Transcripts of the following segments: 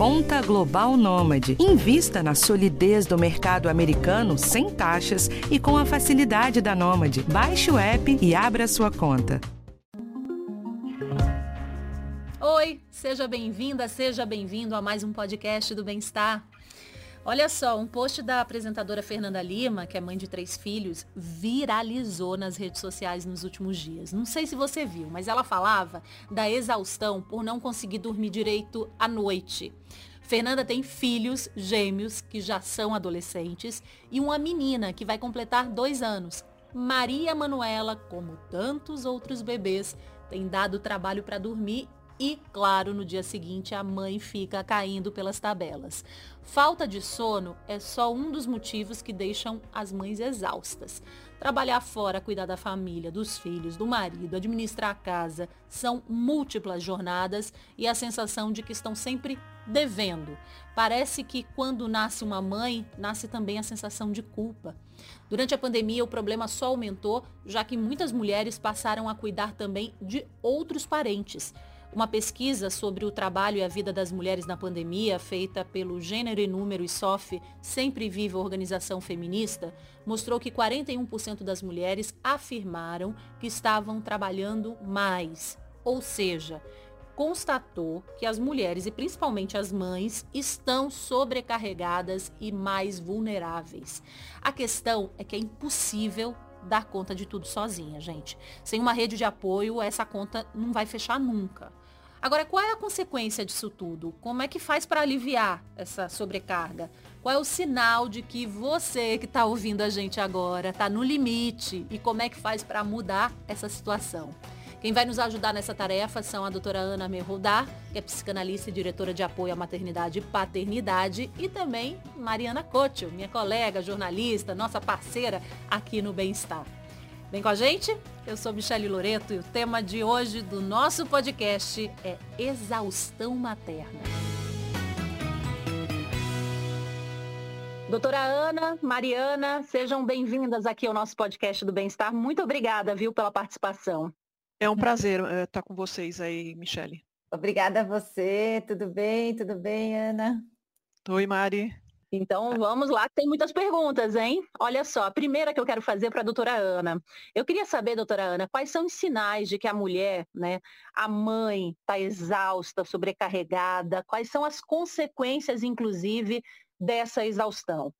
Conta Global Nômade. Invista na solidez do mercado americano sem taxas e com a facilidade da Nômade. Baixe o app e abra sua conta. Oi, seja bem-vinda, seja bem-vindo a mais um podcast do Bem-Estar. Olha só, um post da apresentadora Fernanda Lima, que é mãe de três filhos, viralizou nas redes sociais nos últimos dias. Não sei se você viu, mas ela falava da exaustão por não conseguir dormir direito à noite. Fernanda tem filhos gêmeos que já são adolescentes e uma menina que vai completar dois anos. Maria Manuela, como tantos outros bebês, tem dado trabalho para dormir e, claro, no dia seguinte a mãe fica caindo pelas tabelas. Falta de sono é só um dos motivos que deixam as mães exaustas. Trabalhar fora, cuidar da família, dos filhos, do marido, administrar a casa, são múltiplas jornadas e a sensação de que estão sempre devendo. Parece que quando nasce uma mãe, nasce também a sensação de culpa. Durante a pandemia, o problema só aumentou, já que muitas mulheres passaram a cuidar também de outros parentes. Uma pesquisa sobre o trabalho e a vida das mulheres na pandemia, feita pelo Gênero e Número e SOF, Sempre Viva Organização Feminista, mostrou que 41% das mulheres afirmaram que estavam trabalhando mais. Ou seja, constatou que as mulheres e principalmente as mães estão sobrecarregadas e mais vulneráveis. A questão é que é impossível dar conta de tudo sozinha, gente. Sem uma rede de apoio, essa conta não vai fechar nunca. Agora, qual é a consequência disso tudo? Como é que faz para aliviar essa sobrecarga? Qual é o sinal de que você que está ouvindo a gente agora está no limite? E como é que faz para mudar essa situação? Quem vai nos ajudar nessa tarefa são a doutora Ana Merrodar, que é psicanalista e diretora de apoio à maternidade e paternidade, e também Mariana Cocho, minha colega, jornalista, nossa parceira aqui no Bem-Estar. Vem com a gente? Eu sou Michele Loreto e o tema de hoje do nosso podcast é exaustão materna. Doutora Ana, Mariana, sejam bem-vindas aqui ao nosso podcast do Bem-Estar. Muito obrigada, viu, pela participação. É um prazer uh, estar com vocês aí, Michele. Obrigada a você. Tudo bem? Tudo bem, Ana? Oi, Mari. Então vamos lá, tem muitas perguntas, hein? Olha só, a primeira que eu quero fazer para a doutora Ana. Eu queria saber, doutora Ana, quais são os sinais de que a mulher, né, a mãe, está exausta, sobrecarregada? Quais são as consequências, inclusive, dessa exaustão?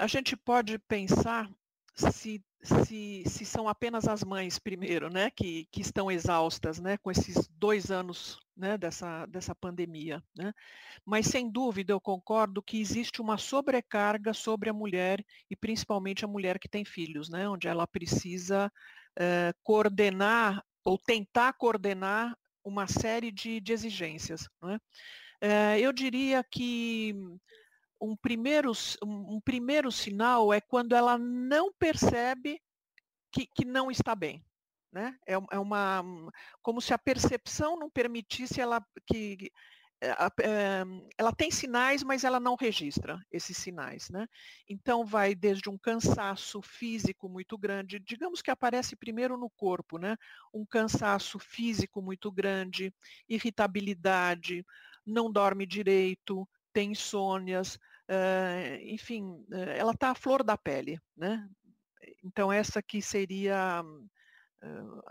A gente pode pensar se se, se são apenas as mães, primeiro, né, que, que estão exaustas, né, com esses dois anos, né, dessa, dessa pandemia, né, mas sem dúvida eu concordo que existe uma sobrecarga sobre a mulher e principalmente a mulher que tem filhos, né, onde ela precisa eh, coordenar ou tentar coordenar uma série de, de exigências, né. Eh, eu diria que um primeiro, um primeiro sinal é quando ela não percebe que, que não está bem. Né? É, é, uma como se a percepção não permitisse ela que é, ela tem sinais, mas ela não registra esses sinais. Né? Então vai desde um cansaço físico muito grande, digamos que aparece primeiro no corpo, né? um cansaço físico muito grande, irritabilidade, não dorme direito, tem insônias, uh, enfim, uh, ela está à flor da pele, né? Então essa que seria, uh,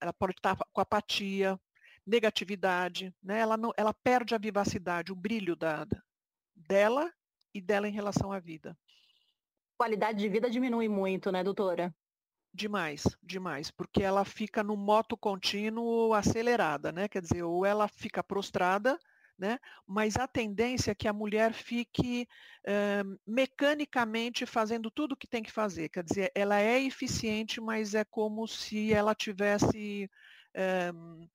ela pode estar tá com apatia, negatividade, né? Ela não, ela perde a vivacidade, o brilho da, dela e dela em relação à vida. Qualidade de vida diminui muito, né, doutora? Demais, demais, porque ela fica no moto contínuo acelerada, né? Quer dizer, ou ela fica prostrada, né? mas a tendência é que a mulher fique uh, mecanicamente fazendo tudo o que tem que fazer. Quer dizer, ela é eficiente, mas é como se ela tivesse uh,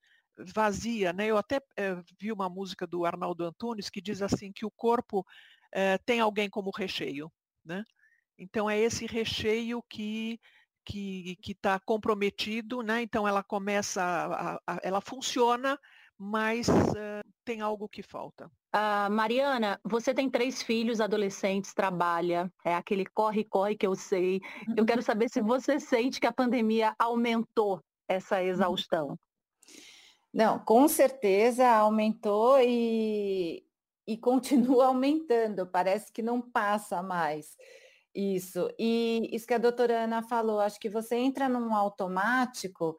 vazia. Né? Eu até uh, vi uma música do Arnaldo Antunes que diz assim que o corpo tem alguém como recheio. Né? Então é esse recheio que que está comprometido, né? então ela começa, a, a, ela funciona, mas uh, tem algo que falta. Uh, Mariana, você tem três filhos adolescentes, trabalha, é aquele corre-corre que eu sei. Eu quero saber se você sente que a pandemia aumentou essa exaustão. Não, com certeza aumentou e, e continua aumentando, parece que não passa mais. Isso. E isso que a doutora Ana falou, acho que você entra num automático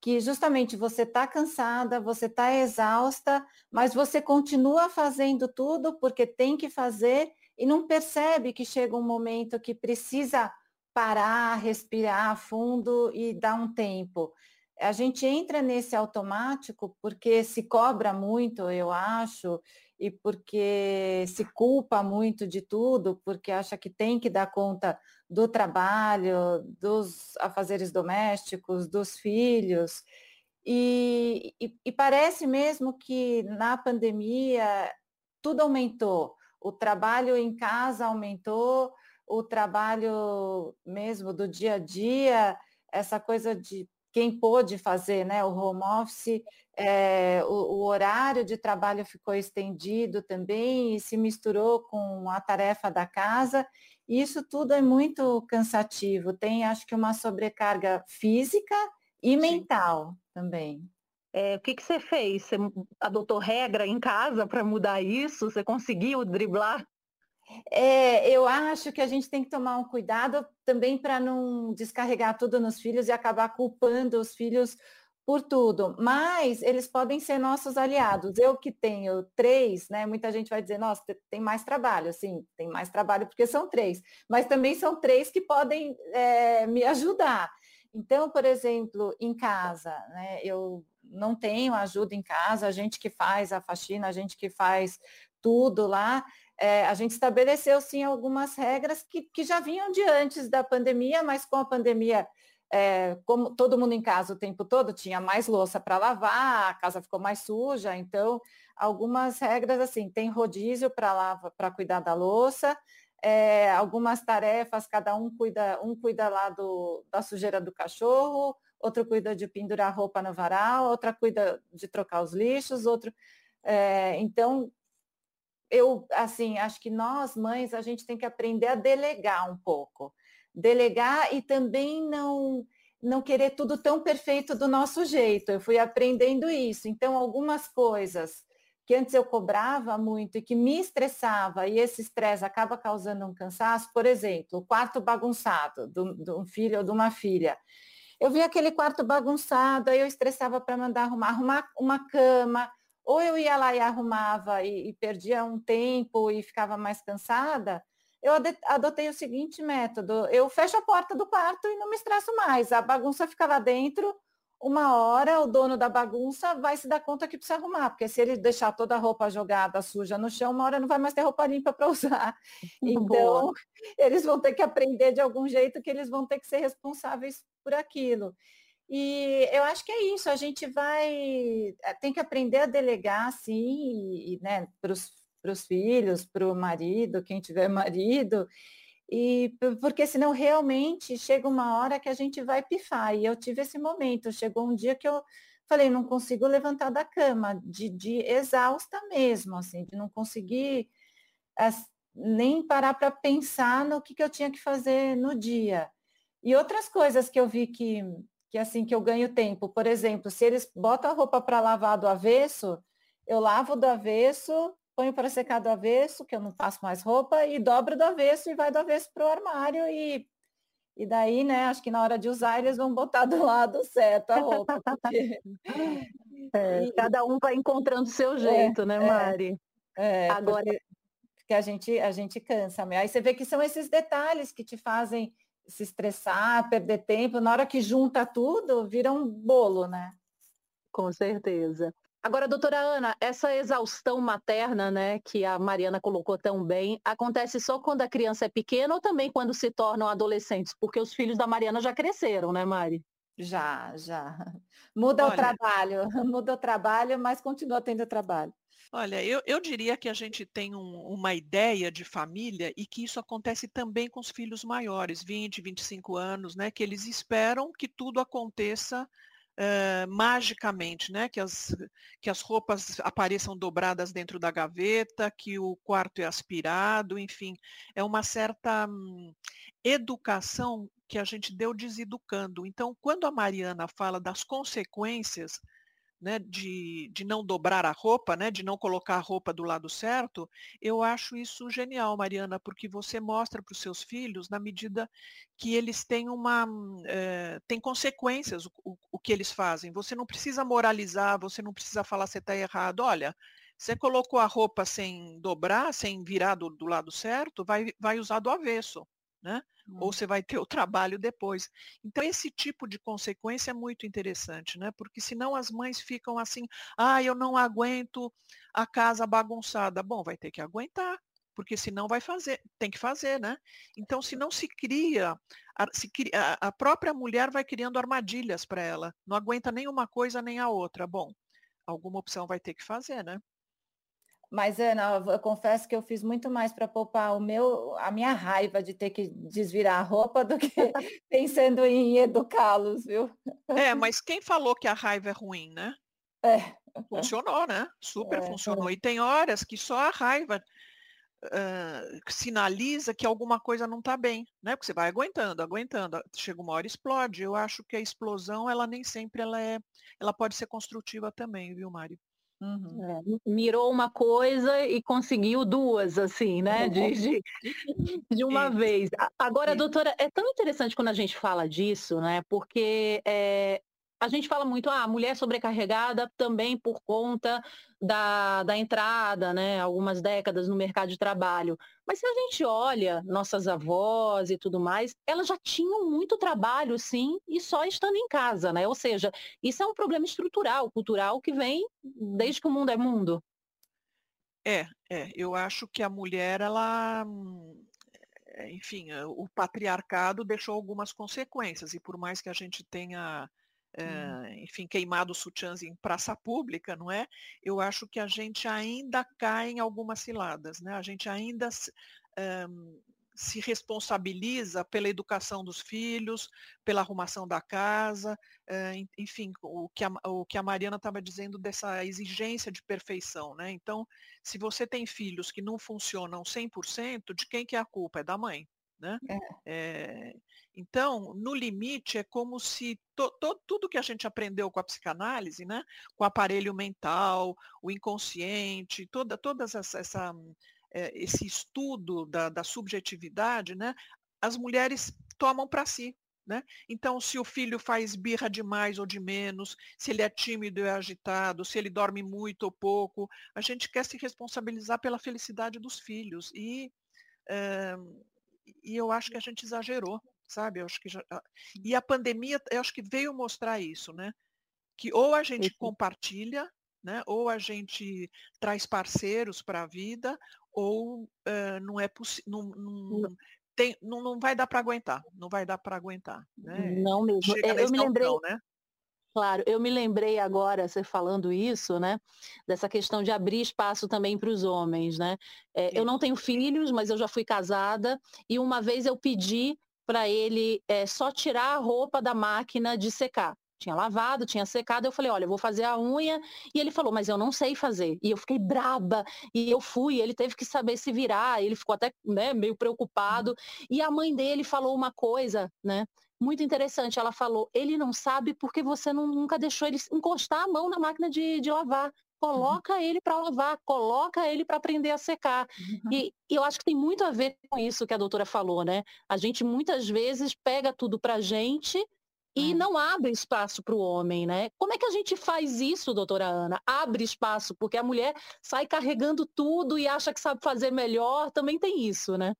que justamente você está cansada, você está exausta, mas você continua fazendo tudo porque tem que fazer e não percebe que chega um momento que precisa parar, respirar fundo e dar um tempo. A gente entra nesse automático porque se cobra muito, eu acho, e porque se culpa muito de tudo, porque acha que tem que dar conta do trabalho, dos afazeres domésticos, dos filhos. E, e, e parece mesmo que na pandemia tudo aumentou. O trabalho em casa aumentou, o trabalho mesmo do dia a dia, essa coisa de quem pôde fazer né, o home office, é, o, o, horário de trabalho ficou estendido também e se misturou com a tarefa da casa. Isso tudo é muito cansativo. Tem, acho que, uma sobrecarga física e Sim. mental também. É, o que, que você fez? Você adotou regra em casa para mudar isso? Você conseguiu driblar? É, eu acho que a gente tem que tomar um cuidado também para não descarregar tudo nos filhos e acabar culpando os filhos por tudo. Mas eles podem ser nossos aliados. Eu que tenho três, né? Muita gente vai dizer, nossa, tem mais trabalho. Sim, tem mais trabalho porque são três. Mas também são três que podem é, me ajudar. Então, por exemplo, em casa, né? Eu não tenho ajuda em casa, a gente que faz a faxina, a gente que faz tudo lá, é, a gente estabeleceu sim algumas regras que, que já vinham de antes da pandemia, mas com a pandemia, é, como todo mundo em casa o tempo todo, tinha mais louça para lavar, a casa ficou mais suja, então algumas regras assim, tem rodízio para cuidar da louça, é, algumas tarefas, cada um cuida, um cuida lá do, da sujeira do cachorro, outro cuida de pendurar roupa no varal, outra cuida de trocar os lixos, outro. É, então, eu, assim, acho que nós, mães, a gente tem que aprender a delegar um pouco. Delegar e também não não querer tudo tão perfeito do nosso jeito. Eu fui aprendendo isso. Então, algumas coisas que antes eu cobrava muito e que me estressava, e esse estresse acaba causando um cansaço, por exemplo, o quarto bagunçado de um filho ou de uma filha. Eu vi aquele quarto bagunçado, aí eu estressava para mandar arrumar, arrumar uma cama, ou eu ia lá e arrumava e, e perdia um tempo e ficava mais cansada, eu adotei o seguinte método, eu fecho a porta do quarto e não me estresso mais. A bagunça fica lá dentro, uma hora o dono da bagunça vai se dar conta que precisa arrumar, porque se ele deixar toda a roupa jogada, suja no chão, uma hora não vai mais ter roupa limpa para usar. Então, Boa. eles vão ter que aprender de algum jeito que eles vão ter que ser responsáveis por aquilo. E eu acho que é isso, a gente vai, eh, tem que aprender a delegar, sim, e, né, para os filhos, para o marido, quem tiver marido, e porque senão realmente chega uma hora que a gente vai pifar. E eu tive esse momento, chegou um dia que eu falei, não consigo levantar da cama, de, de exausta mesmo, assim, de não conseguir as, nem parar para pensar no que, que eu tinha que fazer no dia. E outras coisas que eu vi que que é assim que eu ganho tempo. Por exemplo, se eles botam a roupa para lavar do avesso, eu lavo do avesso, ponho para secar do avesso, que eu não passo mais roupa, e dobro do avesso e vai do avesso para o armário e e daí, né, acho que na hora de usar eles vão botar do lado certo a roupa. Porque... É, e... Cada um vai encontrando o seu jeito, né, é, né, Mari? É, Agora que a gente, a gente cansa. Aí você vê que são esses detalhes que te fazem se estressar, perder tempo, na hora que junta tudo, vira um bolo, né? Com certeza. Agora, doutora Ana, essa exaustão materna, né, que a Mariana colocou tão bem, acontece só quando a criança é pequena ou também quando se tornam adolescentes? Porque os filhos da Mariana já cresceram, né, Mari? Já, já. Muda Olha, o trabalho, muda o trabalho, mas continua tendo trabalho. Olha, eu, eu diria que a gente tem um, uma ideia de família e que isso acontece também com os filhos maiores, 20, 25 anos, né? Que eles esperam que tudo aconteça uh, magicamente, né? Que as, que as roupas apareçam dobradas dentro da gaveta, que o quarto é aspirado, enfim, é uma certa hum, educação que a gente deu deseducando. Então, quando a Mariana fala das consequências né, de, de não dobrar a roupa, né, de não colocar a roupa do lado certo, eu acho isso genial, Mariana, porque você mostra para os seus filhos na medida que eles têm uma é, têm consequências o, o, o, que eles fazem. Você não precisa moralizar, você não precisa falar você está errado. Olha, você colocou a roupa sem dobrar, sem virar do, do lado certo, vai, vai usar do avesso né? Ou hum. você vai ter o trabalho depois. Então, esse tipo de consequência é muito interessante, né? Porque senão as mães ficam assim, ah, eu não aguento a casa bagunçada. Bom, vai ter que aguentar, porque senão vai fazer, tem que fazer, né? Então, se não se cria, a, se cria, a própria mulher vai criando armadilhas para ela, não aguenta nem uma coisa nem a outra. Bom, alguma opção vai ter que fazer, né? Mas, Ana, eu confesso que eu fiz muito mais para poupar o meu, a minha raiva de ter que desvirar a roupa do que pensando em educá-los, viu? É, mas quem falou que a raiva é ruim, né? É. Funcionou, né? Super é, funcionou. É. E tem horas que só a raiva uh, sinaliza que alguma coisa não está bem, né? Porque você vai aguentando, aguentando, chega uma hora explode. Eu acho que a explosão, ela nem sempre ela é, ela pode ser construtiva também, viu, Mário? Uhum. É, mirou uma coisa e conseguiu duas, assim, né? De, de, de uma vez. Agora, doutora, é tão interessante quando a gente fala disso, né? Porque é, a gente fala muito, ah, mulher sobrecarregada também por conta da, da entrada, né, algumas décadas no mercado de trabalho. Mas se a gente olha nossas avós e tudo mais, elas já tinham muito trabalho, sim, e só estando em casa, né? Ou seja, isso é um problema estrutural, cultural, que vem desde que o mundo é mundo. É, é. Eu acho que a mulher, ela é, enfim, o patriarcado deixou algumas consequências, e por mais que a gente tenha é, enfim, queimado sutiãs em praça pública, não é? Eu acho que a gente ainda cai em algumas ciladas, né? A gente ainda é, se responsabiliza pela educação dos filhos, pela arrumação da casa, é, enfim, o que a, o que a Mariana estava dizendo dessa exigência de perfeição, né? Então, se você tem filhos que não funcionam 100%, de quem que é a culpa? É da mãe, né? É. É, então, no limite, é como se to, to, tudo que a gente aprendeu com a psicanálise, né? com o aparelho mental, o inconsciente, toda, todas essa, essa é, esse estudo da, da subjetividade, né? as mulheres tomam para si. Né? Então, se o filho faz birra de mais ou de menos, se ele é tímido e agitado, se ele dorme muito ou pouco, a gente quer se responsabilizar pela felicidade dos filhos. E é, e eu acho que a gente exagerou, sabe? Eu acho que já, e a pandemia, eu acho que veio mostrar isso, né? Que ou a gente compartilha, né? Ou a gente traz parceiros para a vida, ou uh, não é possível, não, não, tem, não, não vai dar para aguentar, não vai dar para aguentar, né? Não mesmo. Chega é, eu me lembrei, né? Claro, eu me lembrei agora, você falando isso, né? Dessa questão de abrir espaço também para os homens, né? É, eu não tenho filhos, mas eu já fui casada e uma vez eu pedi para ele é, só tirar a roupa da máquina de secar. Tinha lavado, tinha secado, eu falei, olha, eu vou fazer a unha. E ele falou, mas eu não sei fazer. E eu fiquei braba. E eu fui, ele teve que saber se virar. Ele ficou até né, meio preocupado. Uhum. E a mãe dele falou uma coisa, né? Muito interessante. Ela falou: ele não sabe porque você não, nunca deixou ele encostar a mão na máquina de, de lavar. Uhum. Coloca uhum. ele para lavar, coloca ele para aprender a secar. Uhum. E, e, eu acho que tem muito a ver com isso que a doutora falou, né? A gente muitas vezes pega tudo para gente e uhum. não abre espaço para o homem, né? Como é que a gente faz isso, doutora Ana? Abre espaço, porque a mulher sai carregando tudo e acha que sabe fazer melhor, também tem isso, né?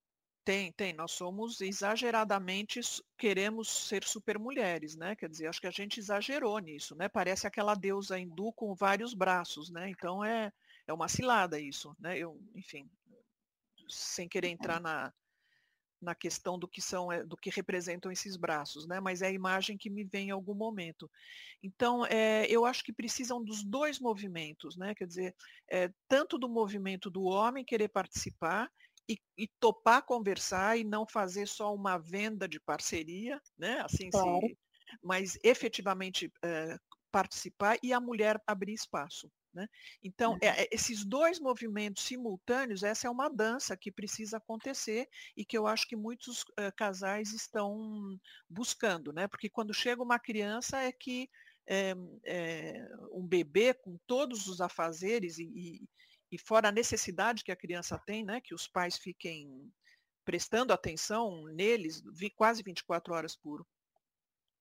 Tem, tem. Nós somos exageradamente, queremos ser supermulheres, né? Quer dizer, acho que a gente exagerou nisso, né? Parece aquela deusa hindu com vários braços, né? Então é, é uma cilada isso, né? Eu, enfim, sem querer entrar na, na questão do que são, eh, do que representam esses braços, né? Mas é a imagem que me vem em algum momento. Então, é, eu acho que precisam dos dois movimentos, né? Quer dizer, é, tanto do movimento do homem querer participar e, e, topar conversar e não fazer só uma venda de parceria, né? Assim, claro. se, mas efetivamente é, participar e a mulher abrir espaço. Né? Então, é, esses dois movimentos simultâneos, essa é uma dança que precisa acontecer e que eu acho que muitos uh, casais estão buscando, né? porque quando chega uma criança é que é, é, um bebê com todos os afazeres e, e, e, fora a necessidade que a criança tem, né, que os pais fiquem prestando atenção neles vi, quase 24 horas por,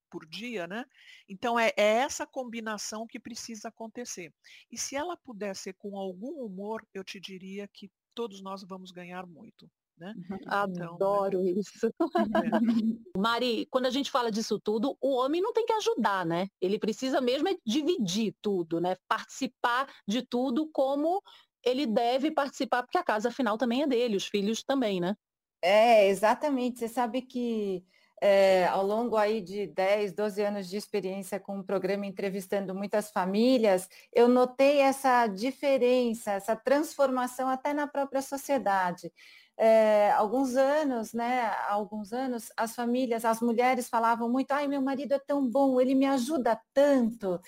por dia, né? Então é, é, essa combinação que precisa acontecer. E se ela puder ser com algum humor, eu te diria que todos nós vamos ganhar muito. Né? Uhum. Então, Adoro né? isso. É. Mari, quando a gente fala disso tudo, o homem não tem que ajudar, né? Ele precisa mesmo é dividir tudo, né? Participar de tudo como ele deve participar, porque a casa afinal também é dele, os filhos também, né? É, exatamente. Você sabe que é, ao longo aí de 10, 12 anos de experiência com o programa entrevistando muitas famílias, eu notei essa diferença, essa transformação até na própria sociedade. É, alguns anos, né, alguns anos, as famílias, as mulheres falavam muito, ai, meu marido é tão bom, ele me ajuda tanto.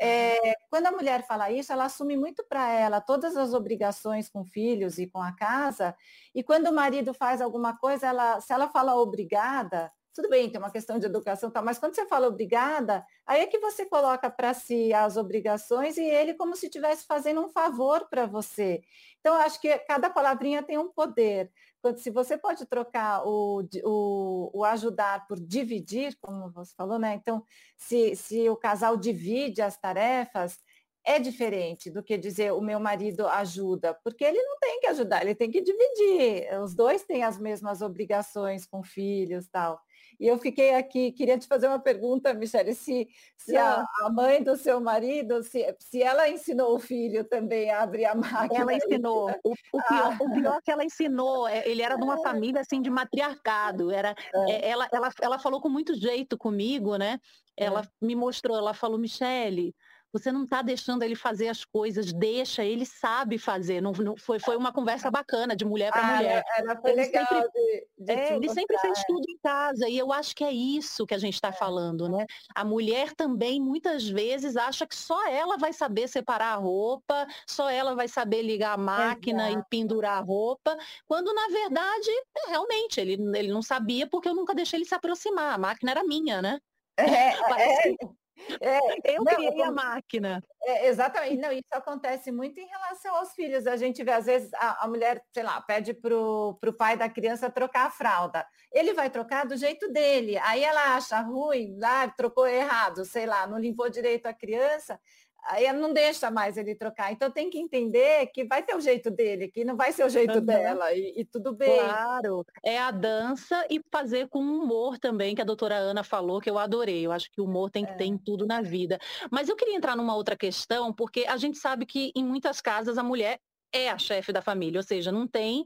É, quando a mulher fala isso, ela assume muito para ela todas as obrigações com filhos e com a casa, e quando o marido faz alguma coisa, ela, se ela fala obrigada, tudo bem, tem uma questão de educação, tá, mas quando você fala obrigada, aí é que você coloca para si as obrigações e ele como se estivesse fazendo um favor para você. Então, acho que cada palavrinha tem um poder. Quando, se você pode trocar o, o, o, ajudar por dividir, como você falou, né? Então, se, se o casal divide as tarefas, é diferente do que dizer o meu marido ajuda, porque ele não tem que ajudar, ele tem que dividir. Os dois têm as mesmas obrigações com filhos tal. E eu fiquei aqui, queria te fazer uma pergunta, Michele, se, se a, a, mãe do seu marido, se, se ela ensinou o filho também a abrir a máquina. Ela ensinou. O, o, pior, ah. o pior que ela ensinou, é, ele era de uma família assim de matriarcado. Era, é. é. ela, ela, ela falou com muito jeito comigo, né? Ela é. me mostrou, ela falou, Michele, você não está deixando ele fazer as coisas, deixa, ele sabe fazer. Não, não foi, foi uma conversa bacana de mulher para ah, mulher. Era, foi ele legal sempre, de, de é, ele sempre fez tudo em casa, e eu acho que é isso que a gente está é. falando, né? A mulher também, muitas vezes, acha que só ela vai saber separar a roupa, só ela vai saber ligar a máquina Exato. e pendurar a roupa, quando, na verdade, realmente, ele, ele não sabia porque eu nunca deixei ele se aproximar. A máquina era minha, né? É, Parece é, que é, eu não, criei a máquina. É, exatamente. Não, isso acontece muito em relação aos filhos. A gente vê, às vezes, a, a mulher, sei lá, pede para o pai da criança trocar a fralda. Ele vai trocar do jeito dele. Aí ela acha ruim, lá, trocou errado, sei lá, não limpou direito a criança aí não deixa mais ele trocar. Então tem que entender que vai ter o jeito dele, que não vai ser o jeito uhum. dela, e, e, tudo bem. Claro, é a dança e fazer com humor também, que a doutora Ana falou, que eu adorei. Eu acho que o humor tem que é. ter em tudo na vida. Mas eu queria entrar numa outra questão, porque a gente sabe que em muitas casas a mulher é a chefe da família, ou seja, não tem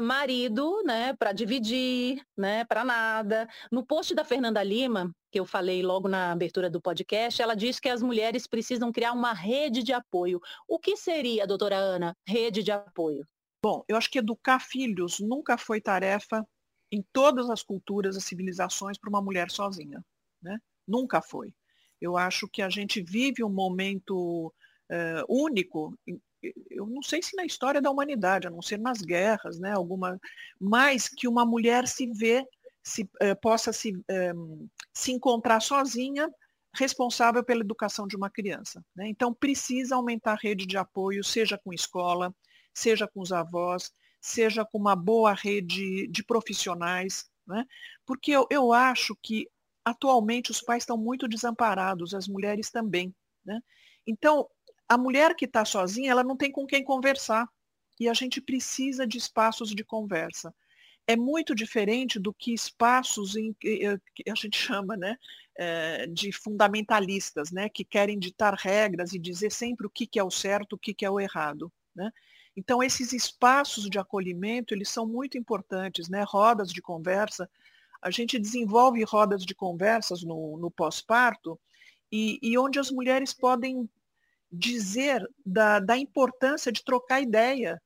marido, né, para dividir, né, para nada. No post da Fernanda Lima, que eu falei logo na abertura do podcast, ela diz que as mulheres precisam criar uma rede de apoio. O que seria, doutora Ana, rede de apoio? Bom, eu acho que educar filhos nunca foi tarefa em todas as culturas e civilizações para uma mulher sozinha, né? Nunca foi. Eu acho que a gente vive um momento uh, único eu não sei se na história da humanidade, a não ser nas guerras, né, alguma, mais que uma mulher se vê, se, eh, possa se, eh, se encontrar sozinha, responsável pela educação de uma criança. Né? Então, precisa aumentar a rede de apoio, seja com escola, seja com os avós, seja com uma boa rede de profissionais, né? porque eu, eu acho que atualmente os pais estão muito desamparados, as mulheres também. Né? Então, a mulher que está sozinha, ela não tem com quem conversar. E a gente precisa de espaços de conversa. É muito diferente do que espaços em que a gente chama né, eh, de fundamentalistas, né, que querem ditar regras e dizer sempre o que, que é o certo, o que, que é o errado. Né? Então, esses espaços de acolhimento, eles são muito importantes, né? rodas de conversa. A gente desenvolve rodas de conversas no, no pós-parto e, e onde as mulheres podem dizer da, da importância de trocar ideia,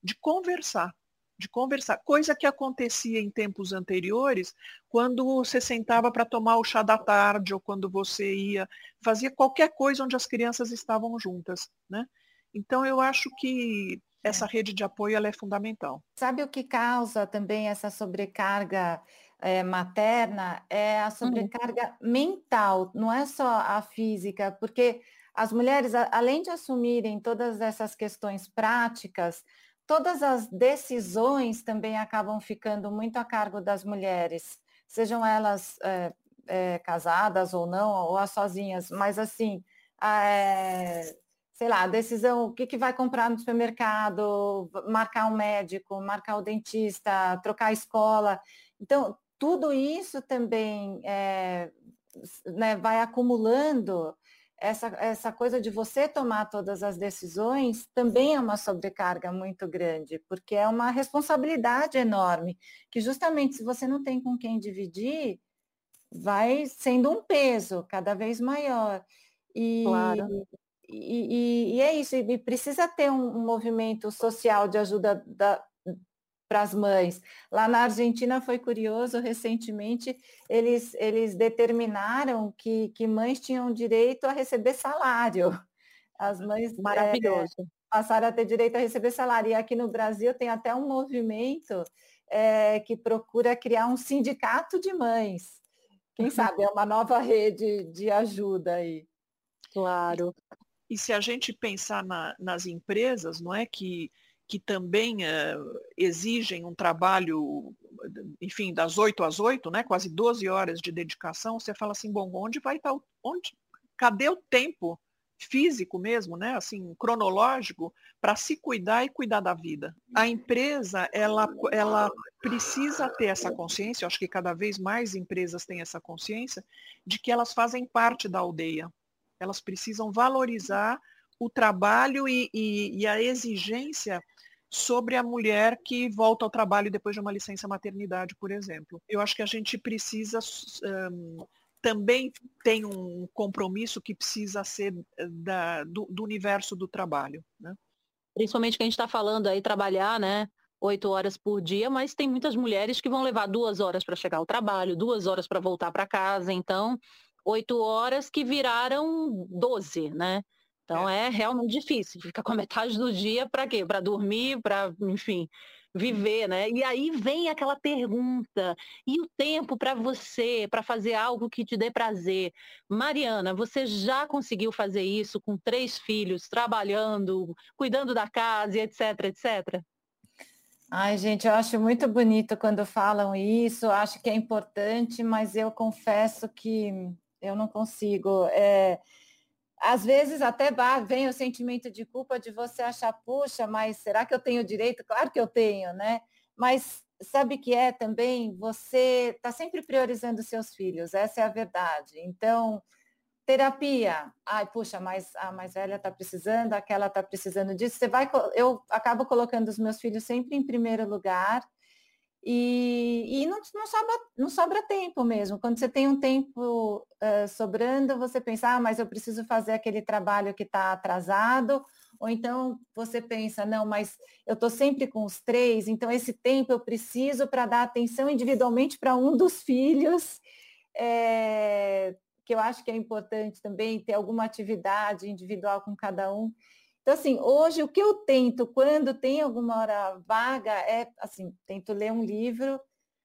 de conversar, de conversar, coisa que acontecia em tempos anteriores, quando você sentava para tomar o chá da tarde ou quando você ia fazia qualquer coisa onde as crianças estavam juntas, né? Então eu acho que essa é. rede de apoio ela é fundamental. Sabe o que causa também essa sobrecarga é, materna é a uhum. sobrecarga uhum. mental, não é só a física, porque as mulheres, além de assumirem todas essas questões práticas, todas as decisões também acabam ficando muito a cargo das mulheres, sejam elas é, é, casadas ou não, ou as sozinhas, mas assim, é, sei lá, decisão, o que, que vai comprar no supermercado, marcar um médico, marcar o dentista, trocar a escola. Então, tudo isso também é, né, vai acumulando essa, essa coisa de você tomar todas as decisões também é uma sobrecarga muito grande, porque é uma responsabilidade enorme, que justamente se você não tem com quem dividir, vai sendo um peso cada vez maior. E, claro. e, e, e é isso, e precisa ter um, um movimento social de ajuda da, para as mães. Lá na Argentina foi curioso, recentemente eles, eles determinaram que, que mães tinham direito a receber salário. As mães é, maravilhoso. É, passaram a ter direito a receber salário. E aqui no Brasil tem até um movimento é, que procura criar um sindicato de mães. Quem sabe é uma nova rede de ajuda aí. Claro. E se a gente pensar na, nas empresas, não é que que também uh, exigem um trabalho, enfim, das 8 às 8, né, quase 12 horas de dedicação, você fala assim, bom, onde vai estar, onde, cadê o tempo físico mesmo, né, assim, cronológico, para se cuidar e cuidar da vida? A empresa, ela, ela precisa ter essa consciência, eu acho que cada vez mais empresas têm essa consciência, de que elas fazem parte da aldeia. Elas precisam valorizar o trabalho e, e, e a exigência sobre a mulher que volta ao trabalho depois de uma licença maternidade, por exemplo. Eu acho que a gente precisa um, também tem um compromisso que precisa ser eh, da, do, do, universo do trabalho. Né? Principalmente que a gente está falando aí trabalhar, né? Oito horas por dia, mas tem muitas mulheres que vão levar duas horas para chegar ao trabalho, duas horas para voltar para casa, então oito horas que viraram doze, né? Então é, é realmente difícil. Fica com a metade do dia para quê? Para dormir, para, enfim, viver, né? E aí vem aquela pergunta: e o tempo para você, para fazer algo que te dê prazer? Mariana, você já conseguiu fazer isso com três filhos, trabalhando, cuidando da casa, etc, etc? Ai, gente, eu acho muito bonito quando falam isso, acho que é importante, mas eu confesso que eu não consigo. É, às vezes até vem o sentimento de culpa de você achar, puxa, mas será que eu tenho direito? Claro que eu tenho, né? Mas sabe que é também você está sempre priorizando seus filhos, essa é a verdade. Então, terapia, ai, puxa, mas a mais velha está precisando, aquela está precisando disso. Você vai, eu acabo colocando os meus filhos sempre em primeiro lugar e, e não, não, sobra, não sobra tempo mesmo. Quando você tem um tempo uh, sobrando, você pensa, ah, mas eu preciso fazer aquele trabalho que está atrasado. Ou então você pensa, não, mas eu estou sempre com os três, então esse tempo eu preciso para dar atenção individualmente para um dos filhos. É, que eu acho que é importante também ter alguma atividade individual com cada um. Então, assim, hoje o que eu tento, quando tem alguma hora vaga, é, assim, tento ler um livro,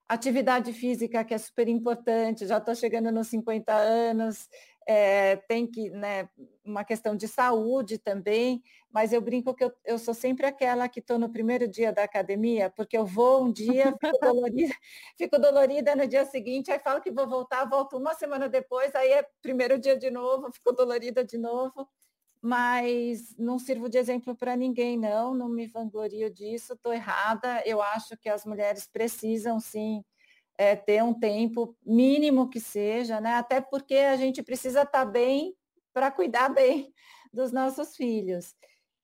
atividade física, que é super importante, já estou chegando nos 50 anos, é, tem que, né, uma questão de saúde também, mas eu brinco que eu, eu sou sempre aquela que estou no primeiro dia da academia, porque eu vou um dia, fico dolorida, fico dolorida no dia seguinte, aí falo que vou voltar, volto uma semana depois, aí é primeiro dia de novo, fico dolorida de novo mas não sirvo de exemplo para ninguém, não, não me vanglorio disso, estou errada. Eu acho que as mulheres precisam sim é, ter um tempo mínimo que seja, né? Até porque a gente precisa estar tá bem para cuidar bem dos nossos filhos.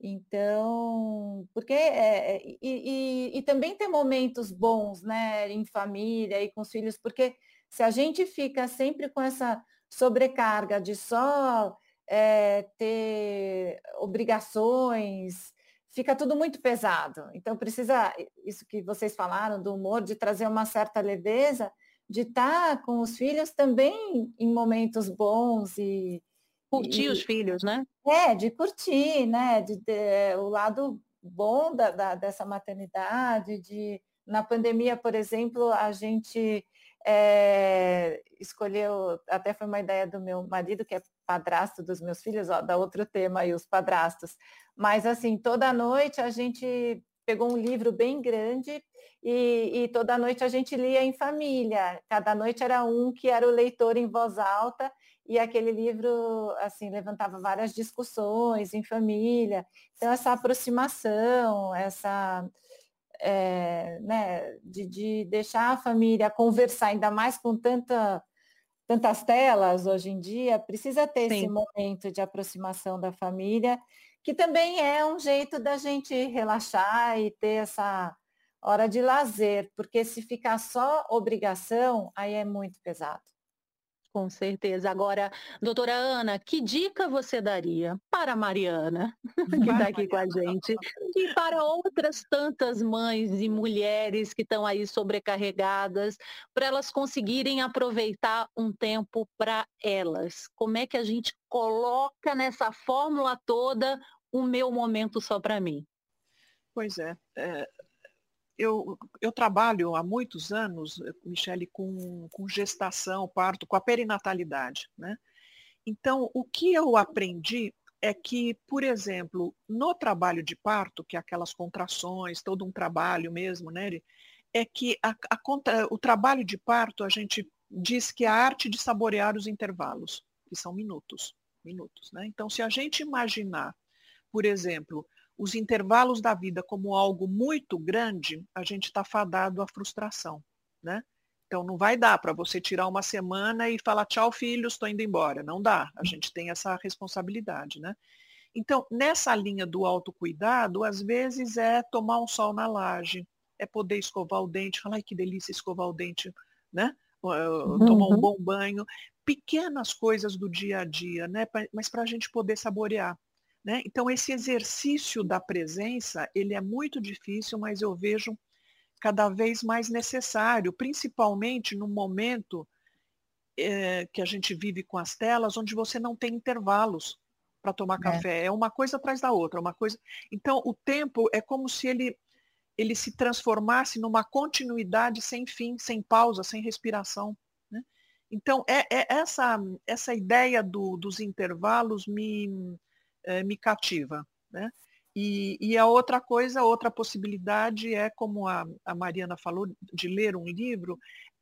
Então, porque é, é, e, e, e, também ter momentos bons, né, em família e com os filhos, porque se a gente fica sempre com essa sobrecarga de só é, ter obrigações, fica tudo muito pesado. Então precisa, isso que vocês falaram do humor, de trazer uma certa leveza, de estar com os filhos também em momentos bons e curtir e, os filhos, né? É, de curtir, né? De, de o lado bom da, da, dessa maternidade, de Na pandemia, por exemplo, a gente é, escolheu, até foi uma ideia do meu marido, que é padrasto dos meus filhos, ó, dá outro tema aí, os padrastos. Mas assim, toda noite a gente pegou um livro bem grande e, e, toda noite a gente lia em família. Cada noite era um que era o leitor em voz alta e aquele livro assim levantava várias discussões em família. Então essa aproximação, essa é, né, de, de deixar a família conversar, ainda mais com tanta tantas telas hoje em dia, precisa ter Sim. esse momento de aproximação da família, que também é um jeito da gente relaxar e ter essa hora de lazer, porque se ficar só obrigação, aí é muito pesado. Com certeza. Agora, doutora Ana, que dica você daria para a Mariana, que está aqui com a gente, e para outras tantas mães e mulheres que estão aí sobrecarregadas, para elas conseguirem aproveitar um tempo para elas? Como é que a gente coloca nessa fórmula toda o meu momento só para mim? Pois é, é eu, eu trabalho há muitos anos, Michele, com, com gestação, parto, com a perinatalidade. Né? Então, o que eu aprendi é que, por exemplo, no trabalho de parto, que é aquelas contrações, todo um trabalho mesmo, né, é que a, a contra, o trabalho de parto, a gente diz que é a arte de saborear os intervalos, que são minutos. minutos né? Então, se a gente imaginar, por exemplo, os intervalos da vida como algo muito grande, a gente está fadado à frustração, né? Então não vai dar para você tirar uma semana e falar tchau filhos, estou indo embora. Não dá. A gente tem essa responsabilidade, né? Então nessa linha do autocuidado, às vezes é tomar um sol na laje, é poder escovar o dente, falar que delícia escovar o dente, né? Tomar um uhum. bom banho, pequenas coisas do dia a dia, né? Mas para a gente poder saborear. Né? Então, esse exercício da presença, ele é muito difícil, mas eu vejo cada vez mais necessário, principalmente no momento é, que a gente vive com as telas, onde você não tem intervalos para tomar é. café. É uma coisa atrás da outra, uma coisa. Então, o tempo é como se ele ele se transformasse numa continuidade sem fim, sem pausa, sem respiração. Né? Então, é, é, essa, essa ideia do, dos intervalos me, é, me cativa. Né? E, e, a outra coisa, outra possibilidade é, como a, a Mariana falou, de ler um livro,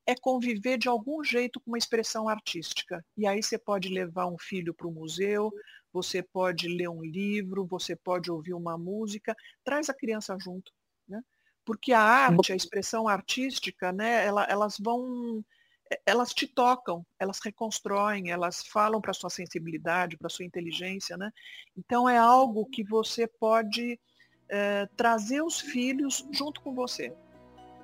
é conviver de algum jeito com uma expressão artística. E aí você pode levar um filho para o museu, você pode ler um livro, você pode ouvir uma música, traz a criança junto. Né? Porque a arte, a expressão artística, né, ela, elas vão elas te tocam, elas reconstroem, elas falam para a sua sensibilidade, para a sua inteligência, né? Então é algo que você pode é, trazer os filhos junto com você.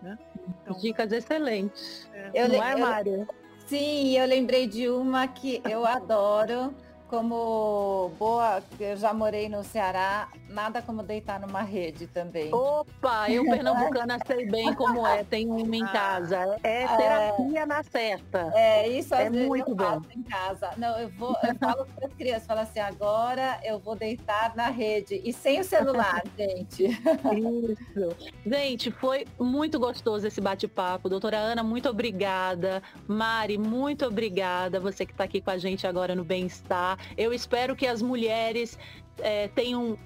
Né? Então, Dicas excelentes. É. Eu, Não é, Mário? Sim, eu lembrei de uma que eu adoro, como boa, eu já morei no Ceará, nada como deitar numa rede também. Opa, eu pernambucana sei bem como é, tem uma em casa. É, é terapia é, na certa. É, isso é muito bom. em casa. Não, eu vou, eu falo para as crianças, falo assim, agora eu vou deitar na rede e sem o celular, gente. Isso. Gente, foi muito gostoso esse bate-papo. Doutora Ana, muito obrigada. Mari, muito obrigada. Você que está aqui com a gente agora no Bem-Estar. Eu espero que as mulheres é, tenham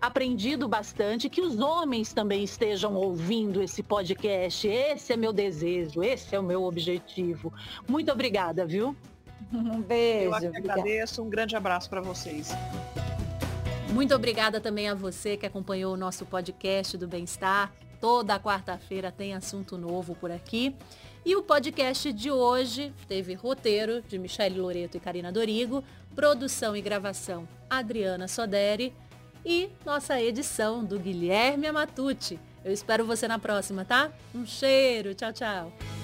aprendido bastante, que os homens também estejam ouvindo esse podcast. Esse é meu desejo, esse é o meu objetivo. Muito obrigada, viu? Um beijo. Eu agradeço, um grande abraço para vocês. Muito obrigada também a você que acompanhou o nosso podcast do Bem-Estar. Toda quarta-feira tem assunto novo por aqui. E o podcast de hoje teve roteiro de Michele Loreto e Karina Dorigo, produção e gravação Adriana Soderi e nossa edição do Guilherme Amatucci. Eu espero você na próxima, tá? Um cheiro, tchau, tchau.